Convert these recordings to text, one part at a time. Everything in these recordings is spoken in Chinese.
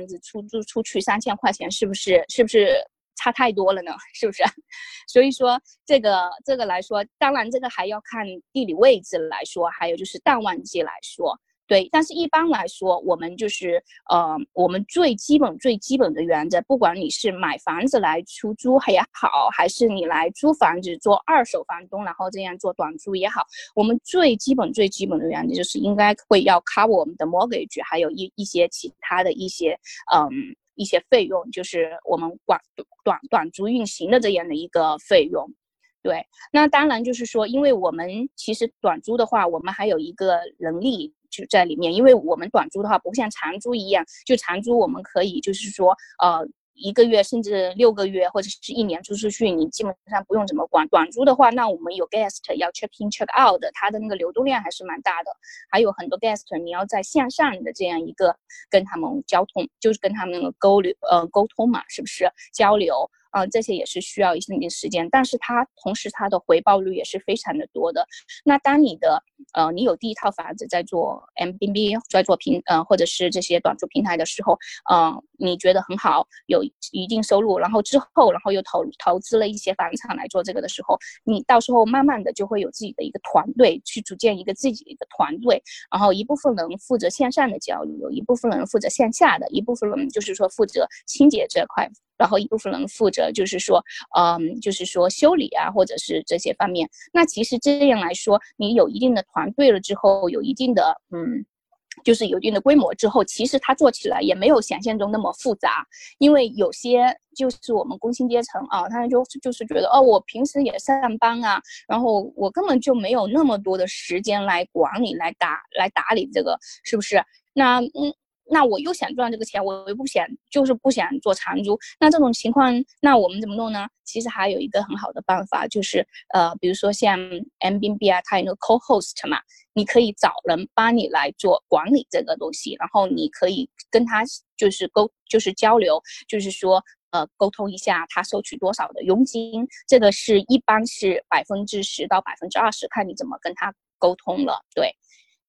房子出租出去三千块钱，是不是是不是差太多了呢？是不是？所以说这个这个来说，当然这个还要看地理位置来说，还有就是淡旺季来说。对，但是一般来说，我们就是呃，我们最基本最基本的原则，不管你是买房子来出租也好，还是你来租房子做二手房东，然后这样做短租也好，我们最基本最基本的原则就是应该会要 cover 我们的 mortgage，还有一一些其他的一些嗯一些费用，就是我们短短短租运行的这样的一个费用。对，那当然就是说，因为我们其实短租的话，我们还有一个能力。就在里面，因为我们短租的话，不像长租一样，就长租我们可以就是说，呃，一个月甚至六个月或者是一年租出去，你基本上不用怎么管。短租的话，那我们有 guest 要 check in check out 的，它的那个流动量还是蛮大的，还有很多 guest 你要在线上的这样一个跟他们交通，就是跟他们沟流呃沟通嘛，是不是交流？啊，这些也是需要一定的时间，但是它同时它的回报率也是非常的多的。那当你的呃，你有第一套房子在做 M B B，在做平呃或者是这些短租平台的时候，嗯，你觉得很好，有一定收入，然后之后然后又投投资了一些房产来做这个的时候，你到时候慢慢的就会有自己的一个团队，去组建一个自己的一个团队，然后一部分人负责线上的交流，一部分人负责线下的，一部分人就是说负责清洁这块。然后一部分人负责，就是说，嗯，就是说修理啊，或者是这些方面。那其实这样来说，你有一定的团队了之后，有一定的，嗯，就是有一定的规模之后，其实它做起来也没有想象中那么复杂。因为有些就是我们工薪阶层啊，他就就是觉得，哦，我平时也上班啊，然后我根本就没有那么多的时间来管理、来打、来打理这个，是不是？那，嗯。那我又想赚这个钱，我又不想，就是不想做长租。那这种情况，那我们怎么弄呢？其实还有一个很好的办法，就是呃，比如说像 M B B 啊，它有那个 Co-host 嘛，你可以找人帮你来做管理这个东西，然后你可以跟他就是沟，就是交流，就是说呃，沟通一下他收取多少的佣金，这个是一般是百分之十到百分之二十，看你怎么跟他沟通了，对。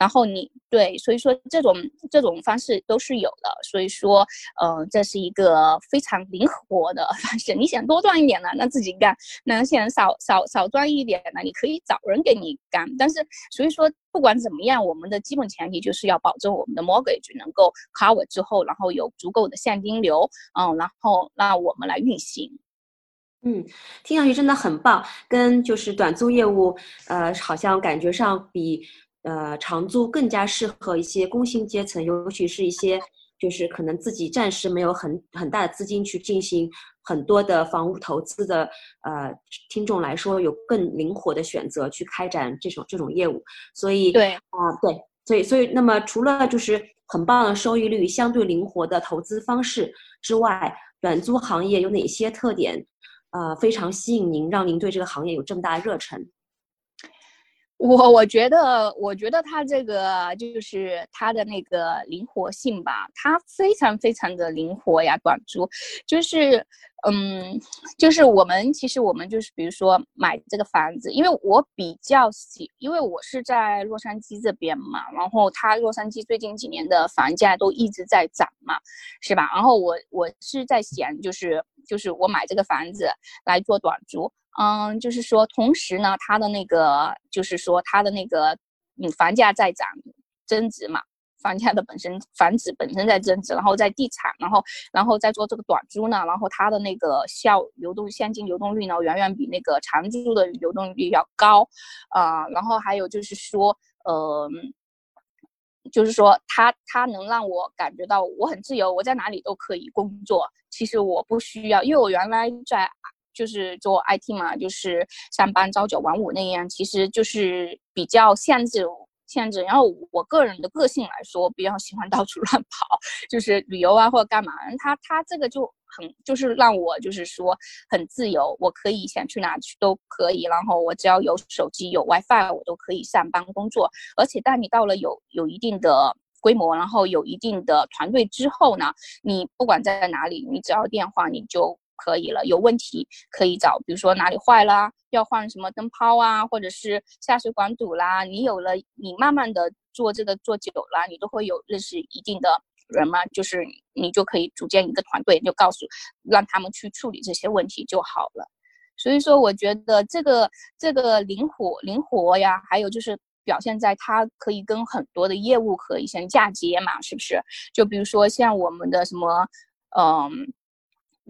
然后你对，所以说这种这种方式都是有的，所以说，嗯，这是一个非常灵活的方式。你想多赚一点呢，那自己干；那想少少少赚一点呢，你可以找人给你干。但是，所以说不管怎么样，我们的基本前提就是要保证我们的 mortgage 能够 cover 之后，然后有足够的现金流，嗯，然后让我们来运行。嗯，听上去真的很棒，跟就是短租业务，呃，好像感觉上比。呃，长租更加适合一些工薪阶层，尤其是一些就是可能自己暂时没有很很大的资金去进行很多的房屋投资的呃听众来说，有更灵活的选择去开展这种这种业务。所以对啊，对，所以所以那么除了就是很棒的收益率、相对灵活的投资方式之外，短租行业有哪些特点？呃，非常吸引您，让您对这个行业有这么大的热忱？我我觉得，我觉得他这个就是他的那个灵活性吧，他非常非常的灵活呀。短租，就是，嗯，就是我们其实我们就是比如说买这个房子，因为我比较喜，因为我是在洛杉矶这边嘛，然后它洛杉矶最近几年的房价都一直在涨嘛，是吧？然后我我是在想，就是就是我买这个房子来做短租。嗯，就是说，同时呢，它的那个，就是说，它的那个，嗯，房价在涨，增值嘛，房价的本身，房子本身在增值，然后在地产，然后，然后再做这个短租呢，然后它的那个效流动现金流动率呢，远远比那个长租的流动率要高，啊，然后还有就是说，呃，就是说，它它能让我感觉到我很自由，我在哪里都可以工作，其实我不需要，因为我原来在。就是做 IT 嘛，就是上班朝九晚五那样，其实就是比较限制限制。然后我个人的个性来说，比较喜欢到处 乱跑，就是旅游啊或者干嘛。他他这个就很就是让我就是说很自由，我可以想去哪去都可以。然后我只要有手机有 WiFi，我都可以上班工作。而且当你到了有有一定的规模，然后有一定的团队之后呢，你不管在哪里，你只要电话你就。可以了，有问题可以找，比如说哪里坏了，要换什么灯泡啊，或者是下水管堵啦。你有了，你慢慢的做这个做久了，你都会有认识一定的人嘛，就是你就可以组建一个团队，就告诉让他们去处理这些问题就好了。所以说，我觉得这个这个灵活灵活呀，还有就是表现在它可以跟很多的业务可以先嫁接嘛，是不是？就比如说像我们的什么，嗯，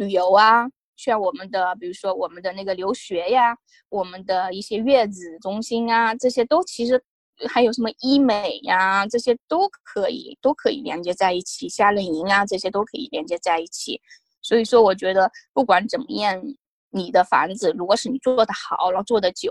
旅游啊，像我们的比如说我们的那个留学呀，我们的一些月子中心啊，这些都其实还有什么医美呀，这些都可以都可以连接在一起，夏令营啊，这些都可以连接在一起。所以说，我觉得不管怎么样。你的房子，如果是你做的好，然后做的久，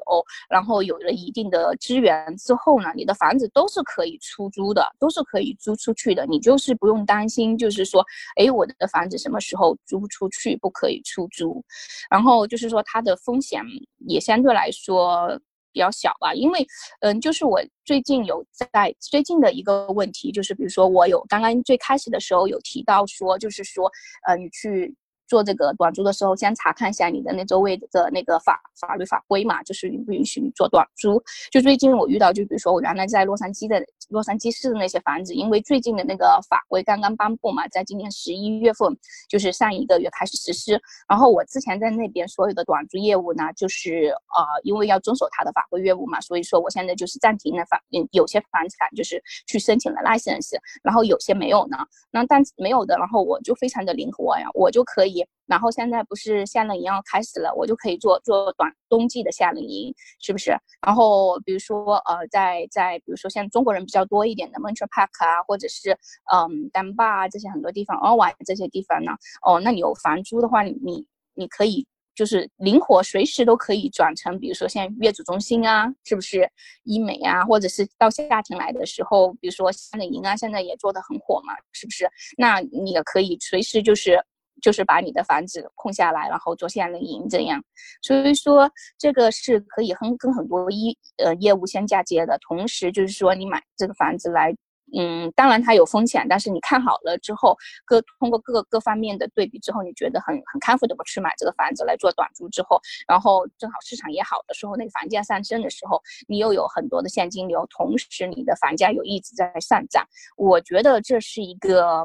然后有了一定的资源之后呢，你的房子都是可以出租的，都是可以租出去的。你就是不用担心，就是说，哎，我的房子什么时候租不出去，不可以出租。然后就是说，它的风险也相对来说比较小吧。因为，嗯，就是我最近有在最近的一个问题，就是比如说我有刚刚最开始的时候有提到说，就是说，呃，你去。做这个短租的时候，先查看一下你的那周围的那个法法律法规嘛，就是允不允许你做短租。就最近我遇到，就比如说我原来在洛杉矶的洛杉矶市的那些房子，因为最近的那个法规刚刚颁布嘛，在今年十一月份，就是上一个月开始实施。然后我之前在那边所有的短租业务呢，就是呃，因为要遵守它的法规业务嘛，所以说我现在就是暂停了房，嗯，有些房产就是去申请了 license，然后有些没有呢。那但没有的，然后我就非常的灵活呀，我就可以。然后现在不是夏令营要开始了，我就可以做做短冬季的夏令营，是不是？然后比如说呃，在在比如说像中国人比较多一点的 m o n t r e Park 啊，或者是嗯丹巴啊这些很多地方，奥瓦这些地方呢，哦，那你有房租的话，你你可以就是灵活随时都可以转成，比如说像月子中心啊，是不是？医美啊，或者是到夏天来的时候，比如说夏令营啊，现在也做的很火嘛，是不是？那你也可以随时就是。就是把你的房子空下来，然后做夏令营这样，所以说这个是可以很跟很多一呃业务相嫁接的。同时就是说你买这个房子来，嗯，当然它有风险，但是你看好了之后，各通过各个各方面的对比之后，你觉得很很 comfortable 去买这个房子来做短租之后，然后正好市场也好的时候，那个房价上升的时候，你又有很多的现金流，同时你的房价又一直在上涨，我觉得这是一个。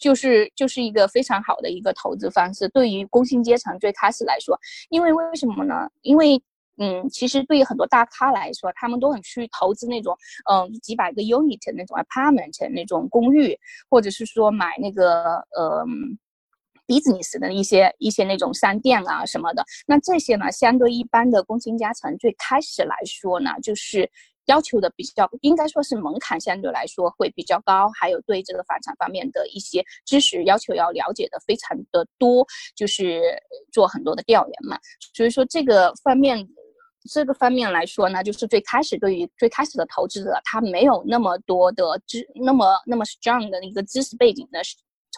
就是就是一个非常好的一个投资方式，对于工薪阶层最开始来说，因为为什么呢？因为嗯，其实对于很多大咖来说，他们都很去投资那种嗯几百个 unit 那种 apartment 那种公寓，或者是说买那个呃 business 的一些一些那种商店啊什么的。那这些呢，相对一般的工薪阶层最开始来说呢，就是。要求的比较应该说是门槛相对来说会比较高，还有对这个房产方面的一些知识要求要了解的非常的多，就是做很多的调研嘛。所以说这个方面，这个方面来说呢，就是最开始对于最开始的投资者，他没有那么多的知那么那么 strong 的一个知识背景的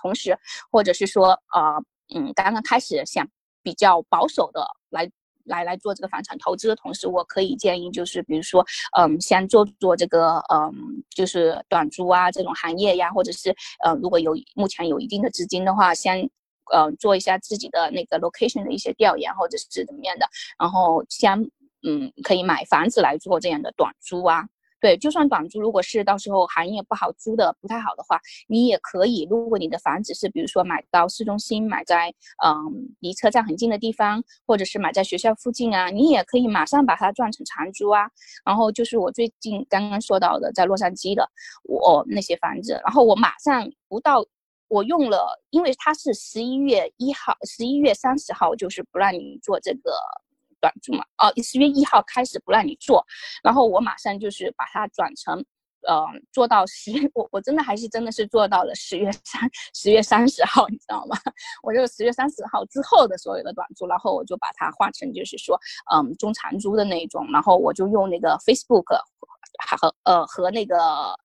同时，或者是说啊嗯刚刚开始想比较保守的来。来来做这个房产投资的同时，我可以建议就是，比如说，嗯，先做做这个，嗯，就是短租啊这种行业呀，或者是，呃，如果有目前有一定的资金的话，先，呃，做一下自己的那个 location 的一些调研，或者是怎么样的，然后先，嗯，可以买房子来做这样的短租啊。对，就算短租，如果是到时候行业不好租的不太好的话，你也可以。如果你的房子是比如说买到市中心，买在嗯离车站很近的地方，或者是买在学校附近啊，你也可以马上把它转成长租啊。然后就是我最近刚刚说到的，在洛杉矶的我那些房子，然后我马上不到，我用了，因为它是十一月一号，十一月三十号就是不让你做这个。短租嘛，哦，十月一号开始不让你做，然后我马上就是把它转成，呃，做到十，我我真的还是真的是做到了十月三十月三十号，你知道吗？我就十月三十号之后的所有的短租，然后我就把它换成就是说，嗯，中长租的那种，然后我就用那个 Facebook。还和呃和那个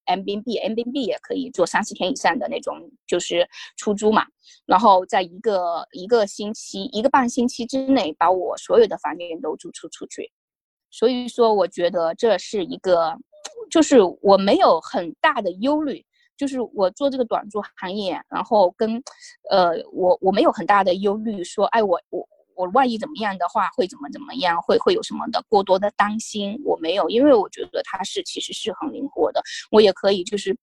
M B B，M B B 也可以做三十天以上的那种，就是出租嘛。然后在一个一个星期、一个半星期之内，把我所有的房间都租出出去。所以说，我觉得这是一个，就是我没有很大的忧虑，就是我做这个短租行业，然后跟，呃，我我没有很大的忧虑，说，哎，我我。我万一怎么样的话，会怎么怎么样？会会有什么的过多的担心？我没有，因为我觉得它是其实是很灵活的。我也可以就是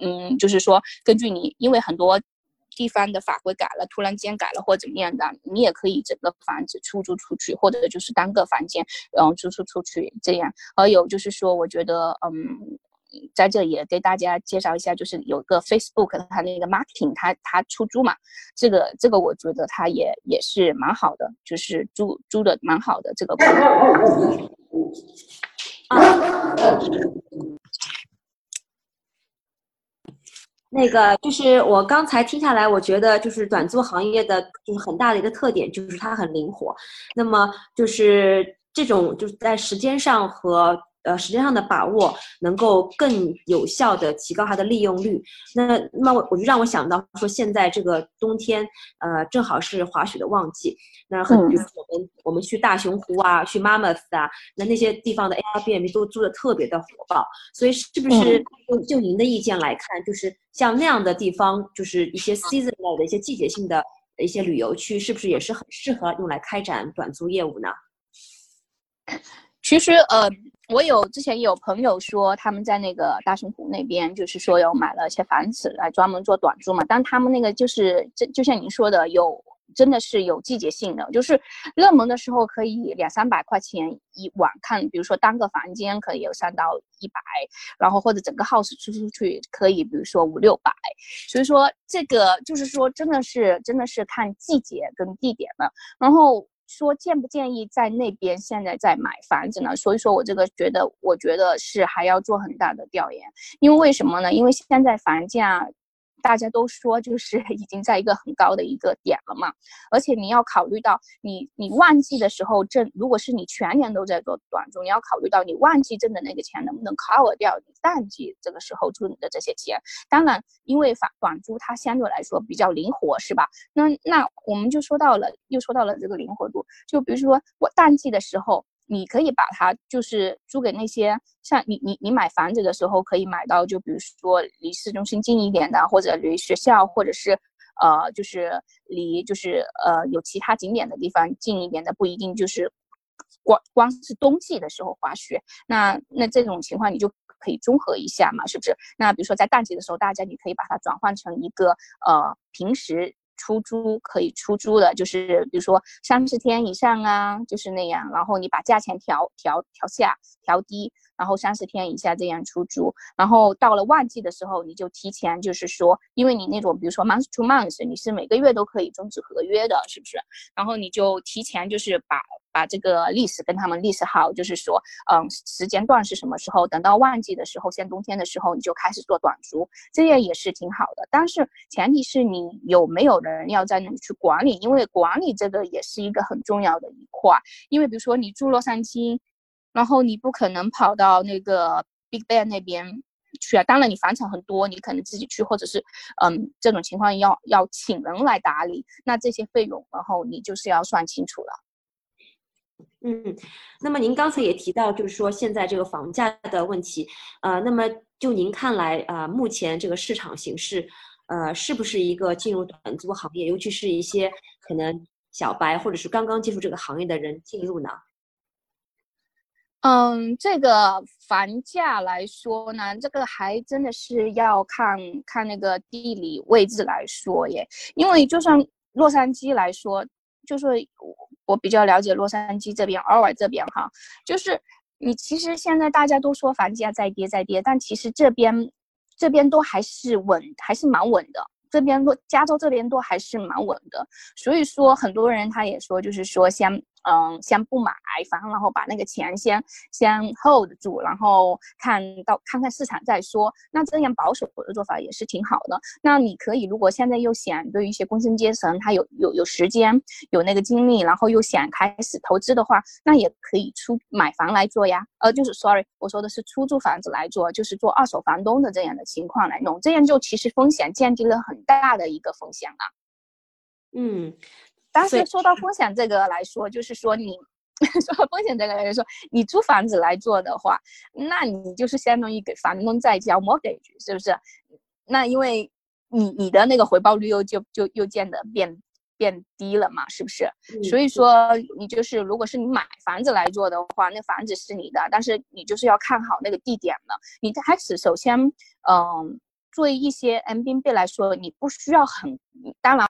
嗯，就是说根据你，因为很多地方的法规改了，突然间改了或怎么样的，你也可以整个房子出租出去，或者就是单个房间，然后租出出去这样。还有就是说，我觉得，嗯。在这也给大家介绍一下，就是有个 Facebook，它那个 marketing，它它出租嘛，这个这个我觉得它也也是蛮好的，就是租租的蛮好的这个。啊 那个就是我刚才听下来，我觉得就是短租行业的就是很大的一个特点，就是它很灵活。那么就是这种就是在时间上和。呃，时间上的把握能够更有效的提高它的利用率。那那我我就让我想到说，现在这个冬天，呃，正好是滑雪的旺季。那很，比如我们我们去大熊湖啊，去 Mammoth 啊，那那些地方的 Airbnb 都租的特别的火爆。所以是不是就就您的意见来看，就是像那样的地方，就是一些 seasonal 的一些季节性的一些旅游区，是不是也是很适合用来开展短租业务呢？其实，呃。我有之前有朋友说他们在那个大熊湖那边，就是说有买了一些房子来专门做短租嘛。但他们那个就是这就像您说的，有真的是有季节性的，就是热门的时候可以两三百块钱一晚看，比如说单个房间可以有三到一百，然后或者整个 house 出出去可以，比如说五六百。所以说这个就是说真的是真的是看季节跟地点的，然后。说建不建议在那边现在在买房子呢？所以说我这个觉得，我觉得是还要做很大的调研，因为为什么呢？因为现在房价。大家都说就是已经在一个很高的一个点了嘛，而且你要考虑到你你旺季的时候挣，如果是你全年都在做短租，你要考虑到你旺季挣的那个钱能不能 cover 掉你淡季这个时候出你的这些钱。当然，因为短短租它相对来说比较灵活，是吧？那那我们就说到了，又说到了这个灵活度，就比如说我淡季的时候。你可以把它就是租给那些像你你你买房子的时候可以买到，就比如说离市中心近一点的，或者离学校，或者是呃就是离就是呃有其他景点的地方近一点的，不一定就是光光是冬季的时候滑雪。那那这种情况你就可以综合一下嘛，是不是？那比如说在淡季的时候，大家你可以把它转换成一个呃平时。出租可以出租的，就是比如说三十天以上啊，就是那样。然后你把价钱调调调下调低，然后三十天以下这样出租。然后到了旺季的时候，你就提前就是说，因为你那种比如说 month to month，你是每个月都可以终止合约的，是不是？然后你就提前就是把。把这个历史跟他们历史好，就是说，嗯，时间段是什么时候？等到旺季的时候，像冬天的时候，你就开始做短租，这样也是挺好的。但是前提是你有没有人要在那里去管理，因为管理这个也是一个很重要的一块。因为比如说你住洛杉矶，然后你不可能跑到那个 Big Bear 那边去啊。当然你房产很多，你可能自己去，或者是，嗯，这种情况要要请人来打理，那这些费用，然后你就是要算清楚了。嗯，那么您刚才也提到，就是说现在这个房价的问题，呃，那么就您看来，啊，目前这个市场形势，呃，是不是一个进入短租行业，尤其是一些可能小白或者是刚刚接触这个行业的人进入呢？嗯，这个房价来说呢，这个还真的是要看看那个地理位置来说耶，因为就算洛杉矶来说，就是。我比较了解洛杉矶这边，尔尔这边哈，就是你其实现在大家都说房价在跌在跌，但其实这边这边都还是稳，还是蛮稳的。这边洛加州这边都还是蛮稳的，所以说很多人他也说，就是说先。嗯，先不买房，然后把那个钱先先 hold 住，然后看到看看市场再说。那这样保守的做法也是挺好的。那你可以，如果现在又想对于一些工薪阶层，他有有有时间，有那个精力，然后又想开始投资的话，那也可以出买房来做呀。呃，就是 sorry，我说的是出租房子来做，就是做二手房东的这样的情况来弄，这样就其实风险降低了很大的一个风险啊。嗯。但是说到风险这个来说，就是说你 说到风险这个来说，你租房子来做的话，那你就是相当于给房东在交 mortgage，是不是？那因为你你的那个回报率又就就又见得变变低了嘛，是不是？所以说你就是如果是你买房子来做的话，那房子是你的，但是你就是要看好那个地点了。你开始首先，嗯。作为一些 M B B 来说，你不需要很，当然